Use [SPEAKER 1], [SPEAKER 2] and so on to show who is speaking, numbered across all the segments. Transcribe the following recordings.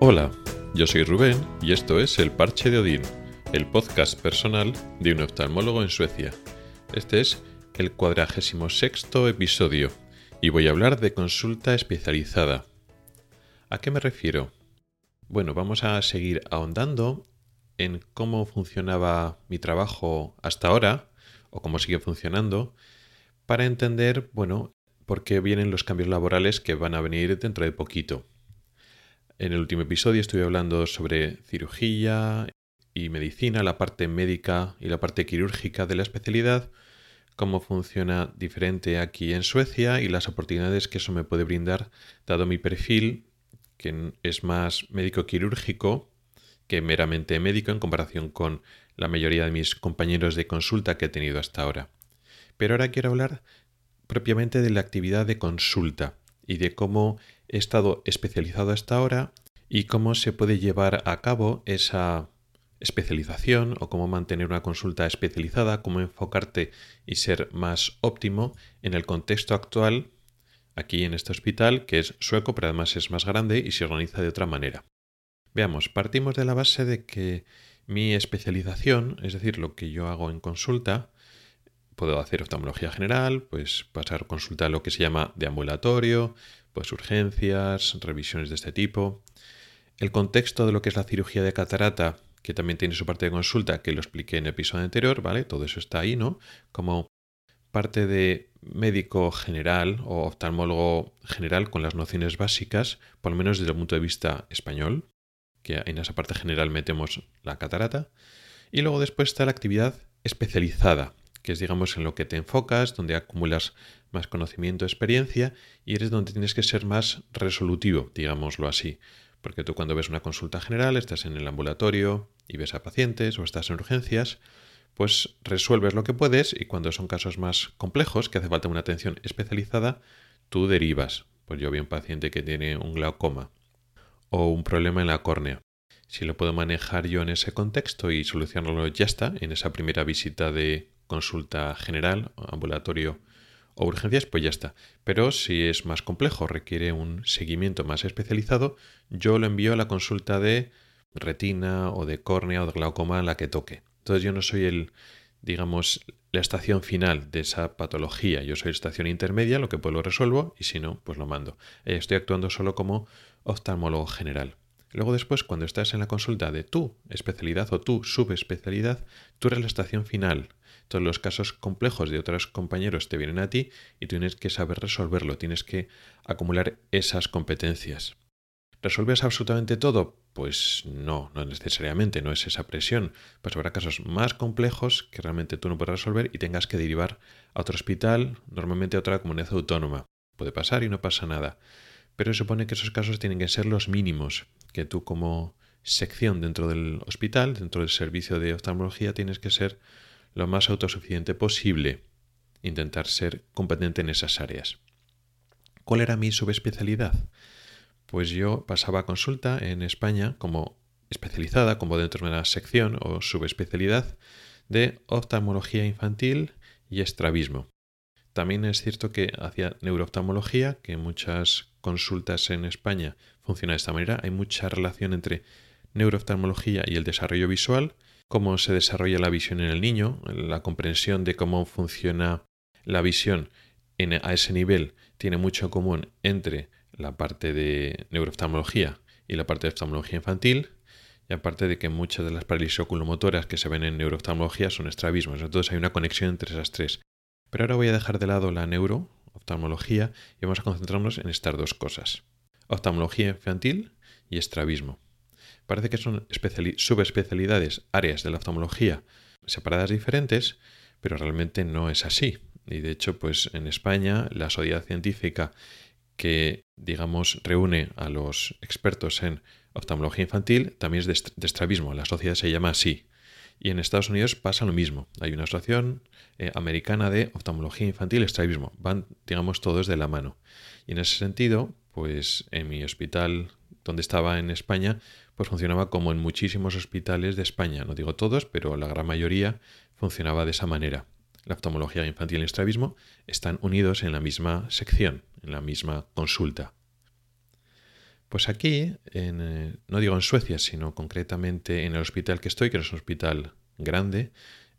[SPEAKER 1] Hola, yo soy Rubén y esto es El Parche de Odín, el podcast personal de un oftalmólogo en Suecia. Este es el cuadragésimo sexto episodio y voy a hablar de consulta especializada. ¿A qué me refiero? Bueno, vamos a seguir ahondando en cómo funcionaba mi trabajo hasta ahora o cómo sigue funcionando para entender, bueno, por qué vienen los cambios laborales que van a venir dentro de poquito. En el último episodio estuve hablando sobre cirugía y medicina, la parte médica y la parte quirúrgica de la especialidad, cómo funciona diferente aquí en Suecia y las oportunidades que eso me puede brindar dado mi perfil, que es más médico quirúrgico que meramente médico en comparación con la mayoría de mis compañeros de consulta que he tenido hasta ahora. Pero ahora quiero hablar propiamente de la actividad de consulta y de cómo estado especializado hasta ahora y cómo se puede llevar a cabo esa especialización o cómo mantener una consulta especializada, cómo enfocarte y ser más óptimo en el contexto actual aquí en este hospital, que es sueco, pero además es más grande y se organiza de otra manera. Veamos, partimos de la base de que mi especialización, es decir, lo que yo hago en consulta, puedo hacer oftalmología general, pues pasar consulta a lo que se llama de ambulatorio, pues urgencias, revisiones de este tipo. El contexto de lo que es la cirugía de catarata, que también tiene su parte de consulta, que lo expliqué en el episodio anterior, ¿vale? Todo eso está ahí, ¿no? Como parte de médico general o oftalmólogo general con las nociones básicas, por lo menos desde el punto de vista español, que en esa parte general metemos la catarata. Y luego después está la actividad especializada, que es digamos en lo que te enfocas, donde acumulas más conocimiento, experiencia y eres donde tienes que ser más resolutivo, digámoslo así. Porque tú cuando ves una consulta general, estás en el ambulatorio y ves a pacientes o estás en urgencias, pues resuelves lo que puedes y cuando son casos más complejos, que hace falta una atención especializada, tú derivas. Pues yo vi un paciente que tiene un glaucoma o un problema en la córnea. Si lo puedo manejar yo en ese contexto y solucionarlo ya está, en esa primera visita de consulta general, ambulatorio o urgencias, pues ya está. Pero si es más complejo, requiere un seguimiento más especializado, yo lo envío a la consulta de retina o de córnea o de glaucoma la que toque. Entonces yo no soy el, digamos, la estación final de esa patología. Yo soy estación intermedia, lo que puedo lo resuelvo y si no, pues lo mando. Eh, estoy actuando solo como oftalmólogo general. Luego después, cuando estás en la consulta de tu especialidad o tu subespecialidad, la estación final. Todos los casos complejos de otros compañeros te vienen a ti y tienes que saber resolverlo, tienes que acumular esas competencias. ¿Resuelves absolutamente todo? Pues no, no necesariamente, no es esa presión. Pues habrá casos más complejos que realmente tú no puedes resolver y tengas que derivar a otro hospital, normalmente a otra comunidad autónoma. Puede pasar y no pasa nada. Pero se supone que esos casos tienen que ser los mínimos, que tú como sección dentro del hospital, dentro del servicio de oftalmología, tienes que ser lo más autosuficiente posible, intentar ser competente en esas áreas. ¿Cuál era mi subespecialidad? Pues yo pasaba consulta en España como especializada, como dentro de una sección o subespecialidad de oftalmología infantil y estrabismo. También es cierto que hacía neurooftalmología, que muchas consultas en España funciona de esta manera. Hay mucha relación entre neurooftalmología y el desarrollo visual, cómo se desarrolla la visión en el niño, la comprensión de cómo funciona la visión a ese nivel tiene mucho en común entre la parte de neurooftalmología y la parte de oftalmología infantil, y aparte de que muchas de las parálisis oculomotoras que se ven en neurooftalmología son estrabismos, entonces hay una conexión entre esas tres. Pero ahora voy a dejar de lado la neurooftalmología y vamos a concentrarnos en estas dos cosas. Oftalmología infantil y estrabismo. Parece que son subespecialidades, áreas de la oftalmología separadas diferentes, pero realmente no es así. Y de hecho, pues en España la sociedad científica que, digamos, reúne a los expertos en oftalmología infantil también es de, estrabismo. La sociedad se llama así. Y en Estados Unidos pasa lo mismo. Hay una asociación eh, americana de oftalmología infantil y estrabismo. Van, digamos, todos de la mano. Y en ese sentido, pues en mi hospital donde estaba en España, pues funcionaba como en muchísimos hospitales de España. No digo todos, pero la gran mayoría funcionaba de esa manera. La oftalmología infantil y el estrabismo están unidos en la misma sección, en la misma consulta. Pues aquí, eh, no digo en Suecia, sino concretamente en el hospital que estoy, que es un hospital grande,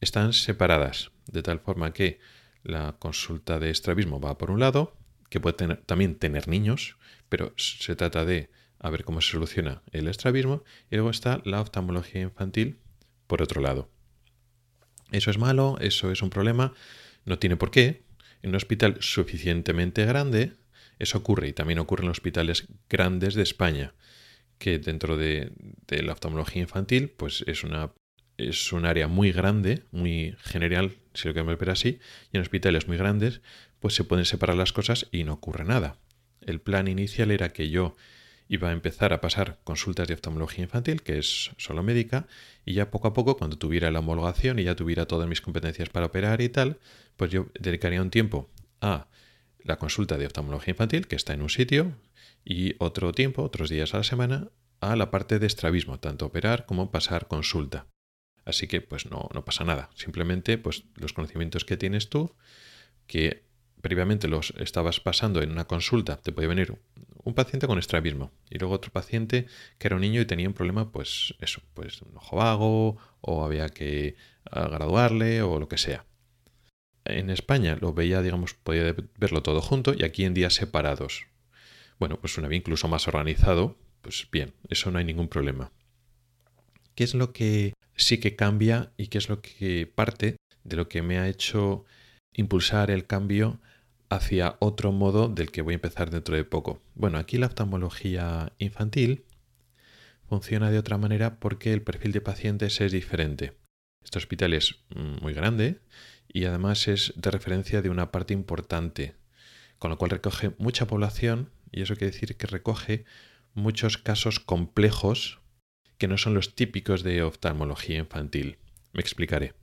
[SPEAKER 1] están separadas, de tal forma que la consulta de estrabismo va por un lado, que puede también tener niños, pero se trata de a ver cómo se soluciona el estrabismo, y luego está la oftalmología infantil por otro lado. Eso es malo, eso es un problema, no tiene por qué. En un hospital suficientemente grande, eso ocurre y también ocurre en hospitales grandes de España, que dentro de, la oftalmología infantil, pues es una es un área muy grande, muy general, si lo queremos ver así, y en hospitales muy grandes, pues se pueden separar las cosas y no ocurre nada. El plan inicial era que yo iba a empezar a pasar consultas de oftalmología infantil, que es solo médica, y ya poco a poco, cuando tuviera la homologación y ya tuviera todas mis competencias para operar y tal, pues yo dedicaría un tiempo a la consulta de oftalmología infantil, que está en un sitio, y otro tiempo, otros días a la semana, a la parte de estrabismo, tanto operar como pasar consulta. Así que pues no, no pasa nada. Simplemente pues los conocimientos que tienes tú, que previamente los estabas pasando en una consulta, te puede venir un paciente con estrabismo y luego otro paciente que era un niño y tenía un problema, pues eso, pues un ojo vago o había que ah, graduarle o lo que sea. En España lo veía, digamos, podía verlo todo junto y aquí en días separados. Bueno, pues una vez incluso más organizado, pues bien, eso no hay ningún problema. ¿Qué es lo que sí que cambia y qué es lo que parte de lo que me ha hecho impulsar el cambio hacia otro modo del que voy a empezar dentro de poco. Bueno, aquí la oftalmología infantil funciona de otra manera porque el perfil de pacientes es diferente. Este hospital es muy grande y además es de referencia de una parte importante, con lo cual recoge mucha población y eso quiere decir que recoge muchos casos complejos que no son los típicos de oftalmología infantil. Me explicaré.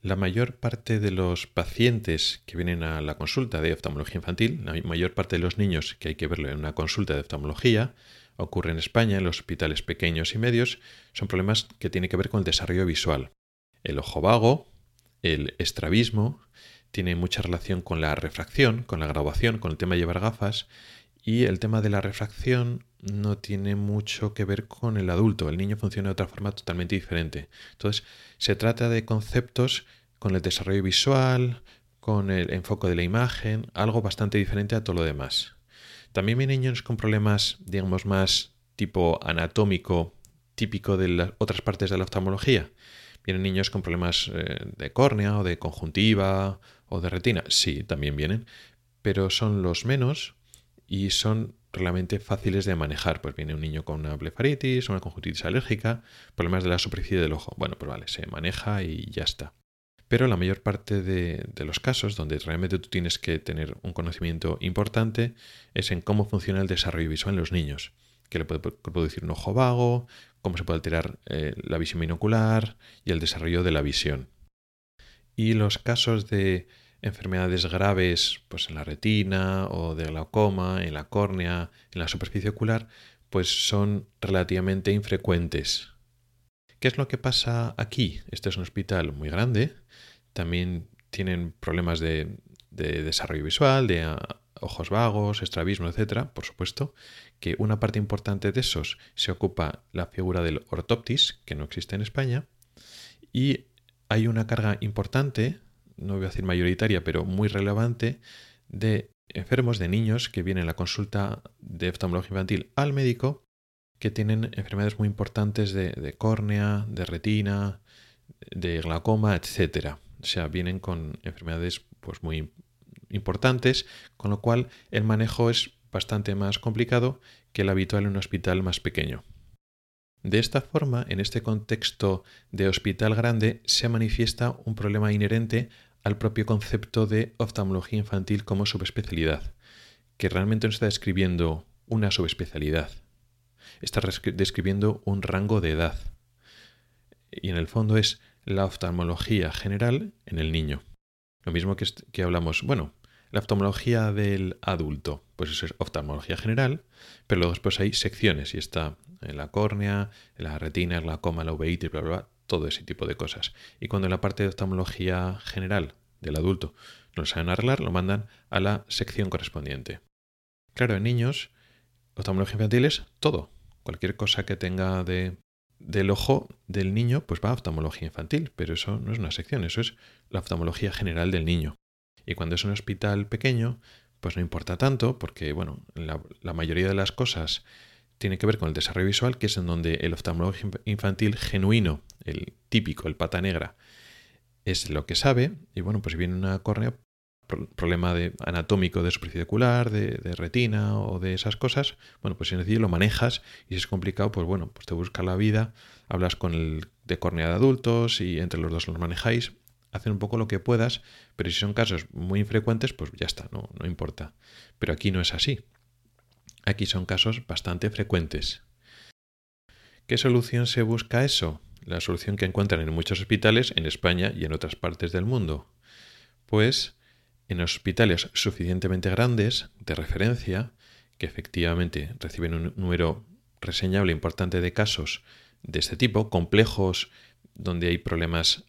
[SPEAKER 1] La mayor parte de los pacientes que vienen a la consulta de oftalmología infantil, la mayor parte de los niños que hay que verlo en una consulta de oftalmología, ocurre en España, en los hospitales pequeños y medios, son problemas que tienen que ver con el desarrollo visual. El ojo vago, el estrabismo, tiene mucha relación con la refracción, con la graduación, con el tema de llevar gafas, y el tema de la refracción no tiene mucho que ver con el adulto. El niño funciona de otra forma totalmente diferente. Entonces, se trata de conceptos con el desarrollo visual, con el enfoque de la imagen, algo bastante diferente a todo lo demás. También hay niños con problemas, digamos, más tipo anatómico, típico de las otras partes de la oftalmología. Vienen niños con problemas eh, de córnea o de conjuntiva o de retina. Sí, también vienen, pero son los menos y son realmente fáciles de manejar. Pues viene un niño con una blefaritis, una conjuntivitis alérgica, problemas de la superficie del ojo. Bueno, pues vale, se maneja y ya está. Pero la mayor parte de, los casos donde realmente tú tienes que tener un conocimiento importante es en cómo funciona el desarrollo visual en los niños. Que le puede producir un ojo vago, cómo se puede alterar eh, la visión binocular y el desarrollo de la visión. Y los casos de enfermedades graves pues en la retina o de glaucoma, en la córnea, en la superficie ocular, pues son relativamente infrecuentes. ¿Qué es lo que pasa aquí? Este es un hospital muy grande, también tienen problemas de, desarrollo visual, de ojos vagos, estrabismo, etcétera, por supuesto, que una parte importante de esos se ocupa la figura del ortoptis, que no existe en España, y hay una carga importante no voy a decir mayoritaria, pero muy relevante, de enfermos, de niños que vienen a la consulta de oftalmología infantil al médico que tienen enfermedades muy importantes de, córnea, de retina, de glaucoma, etc. O sea, vienen con enfermedades pues, muy importantes, con lo cual el manejo es bastante más complicado que el habitual en un hospital más pequeño. De esta forma, en este contexto de hospital grande, se manifiesta un problema inherente al propio concepto de oftalmología infantil como subespecialidad, que realmente no está describiendo una subespecialidad, está describiendo un rango de edad. Y en el fondo es la oftalmología general en el niño. Lo mismo que, que hablamos, bueno, la oftalmología del adulto, pues eso es oftalmología general, pero luego después hay secciones y está en la córnea, en la retina, la coma, la uveitis, bla, bla, bla, todo ese tipo de cosas. Y cuando en la parte de oftalmología general del adulto no lo saben arreglar, lo mandan a la sección correspondiente. Claro, en niños, oftalmología infantil es todo. Cualquier cosa que tenga de, del ojo del niño, pues va a oftalmología infantil, pero eso no es una sección, eso es la oftalmología general del niño. Y cuando es un hospital pequeño, pues no importa tanto, porque bueno, la, mayoría de las cosas tiene que ver con el desarrollo visual, que es en donde el oftalmólogo infantil genuino, el típico, el pata negra, es lo que sabe. Y bueno, pues si viene una córnea, problema de, anatómico de superficie ocular, de, retina o de esas cosas, bueno, pues si necesitas lo manejas y si es complicado, pues bueno, pues te buscas la vida, hablas con el de córnea de adultos y entre los dos los manejáis, hacen un poco lo que puedas, pero si son casos muy infrecuentes, pues ya está, no, no importa. Pero aquí no es así. Aquí son casos bastante frecuentes. ¿Qué solución se busca a eso? La solución que encuentran en muchos hospitales en España y en otras partes del mundo. Pues en hospitales suficientemente grandes, de referencia, que efectivamente reciben un número reseñable importante de casos de este tipo, complejos, donde hay problemas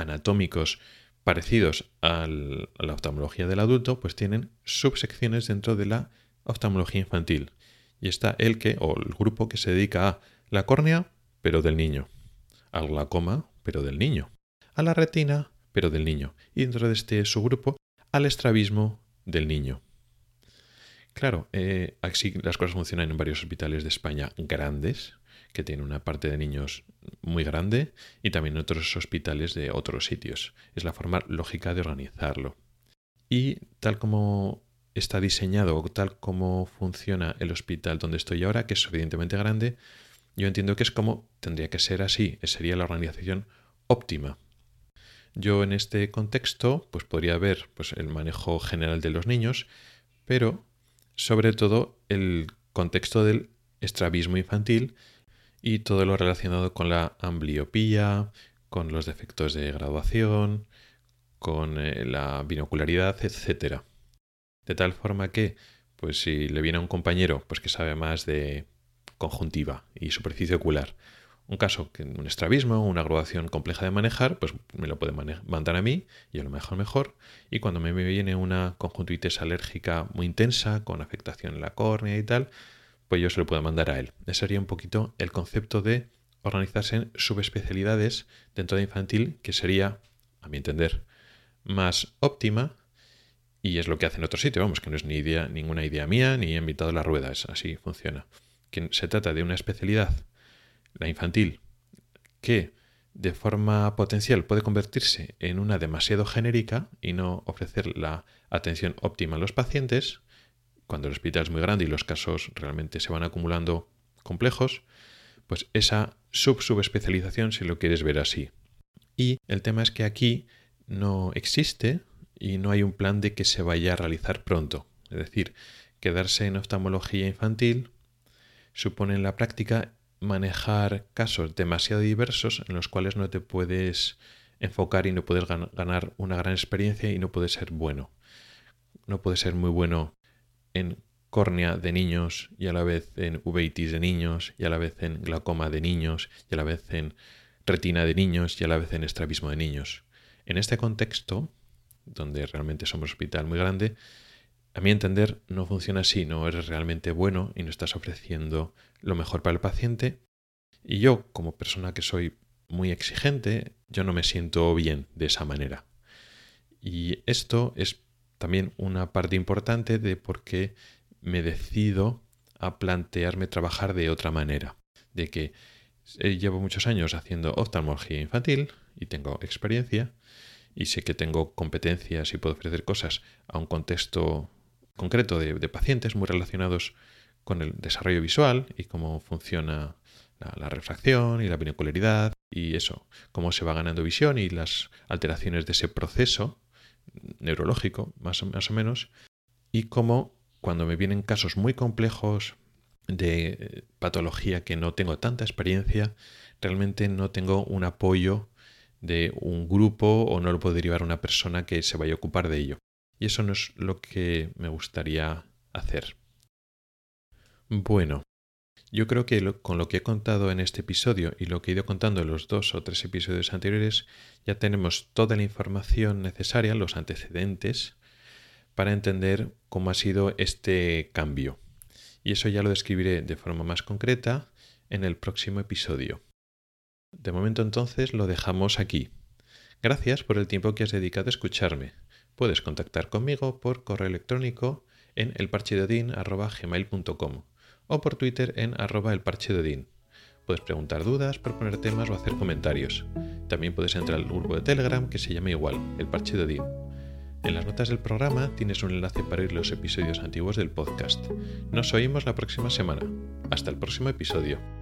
[SPEAKER 1] anatómicos parecidos a la oftalmología del adulto, pues tienen subsecciones dentro de la oftalmología infantil. Y está el que, o el grupo que se dedica a la córnea, pero del niño. Al glaucoma, pero del niño. A la retina, pero del niño. Y dentro de este subgrupo, al estrabismo del niño. Claro, eh, así las cosas funcionan en varios hospitales de España grandes, que tienen una parte de niños muy grande, y también otros hospitales de otros sitios. Es la forma lógica de organizarlo. Y tal como está diseñado tal como funciona el hospital donde estoy ahora, que es suficientemente grande, yo entiendo que es como tendría que ser así, sería la organización óptima. Yo en este contexto pues podría ver pues, el manejo general de los niños, pero sobre todo el contexto del estrabismo infantil y todo lo relacionado con la ambliopía, con los defectos de graduación, con eh, la binocularidad, etcétera. De tal forma que, pues si le viene a un compañero pues que sabe más de conjuntiva y superficie ocular, un caso un estrabismo, una graduación compleja de manejar, pues me lo puede mandar a mí, y a lo mejor mejor. Y cuando me viene una conjuntivitis alérgica muy intensa, con afectación en la córnea y tal, pues yo se lo puedo mandar a él. Ese sería un poquito el concepto de organizarse en subespecialidades dentro de infantil, que sería, a mi entender, más óptima y es lo que hace en otro sitio, vamos, que no es ni idea, ninguna idea mía, ni invitado la rueda, es así funciona. Que se trata de una especialidad, la infantil, que de forma potencial puede convertirse en una demasiado genérica y no ofrecer la atención óptima a los pacientes, cuando el hospital es muy grande y los casos realmente se van acumulando complejos, pues esa sub-subespecialización si lo quieres ver así. Y el tema es que aquí no existe y no hay un plan de que se vaya a realizar pronto. Es decir, quedarse en oftalmología infantil supone en la práctica manejar casos demasiado diversos en los cuales no te puedes enfocar y no puedes ganar una gran experiencia y no puedes ser bueno. No puedes ser muy bueno en córnea de niños y a la vez en uveitis de niños y a la vez en glaucoma de niños y a la vez en retina de niños y a la vez en estrabismo de niños. En este contexto, donde realmente somos hospital muy grande, a mi entender no funciona así, no eres realmente bueno y no estás ofreciendo lo mejor para el paciente. Y yo, como persona que soy muy exigente, yo no me siento bien de esa manera. Y esto es también una parte importante de por qué me decido a plantearme trabajar de otra manera. De que llevo muchos años haciendo oftalmología infantil y tengo experiencia, y sé que tengo competencias y puedo ofrecer cosas a un contexto concreto de, pacientes muy relacionados con el desarrollo visual y cómo funciona la, refracción y la binocularidad y eso, cómo se va ganando visión y las alteraciones de ese proceso neurológico, más más o menos, y cómo cuando me vienen casos muy complejos de patología que no tengo tanta experiencia, realmente no tengo un apoyo de un grupo o no lo puede derivar una persona que se vaya a ocupar de ello. Y eso no es lo que me gustaría hacer. Bueno, yo creo que con lo que he contado en este episodio y lo que he ido contando en los dos o tres episodios anteriores, ya tenemos toda la información necesaria, los antecedentes, para entender cómo ha sido este cambio. y eso ya lo describiré de forma más concreta en el próximo episodio. De momento entonces lo dejamos aquí. Gracias por el tiempo que has dedicado a escucharme. Puedes contactar conmigo por correo electrónico en elparchedodin.gmail.com o por Twitter en arroba elparchedodin. Puedes preguntar dudas, proponer temas o hacer comentarios. También puedes entrar al grupo de Telegram que se llama igual, el Parche de Odín. En las notas del programa tienes un enlace para ir los episodios antiguos del podcast. Nos oímos la próxima semana. Hasta el próximo episodio.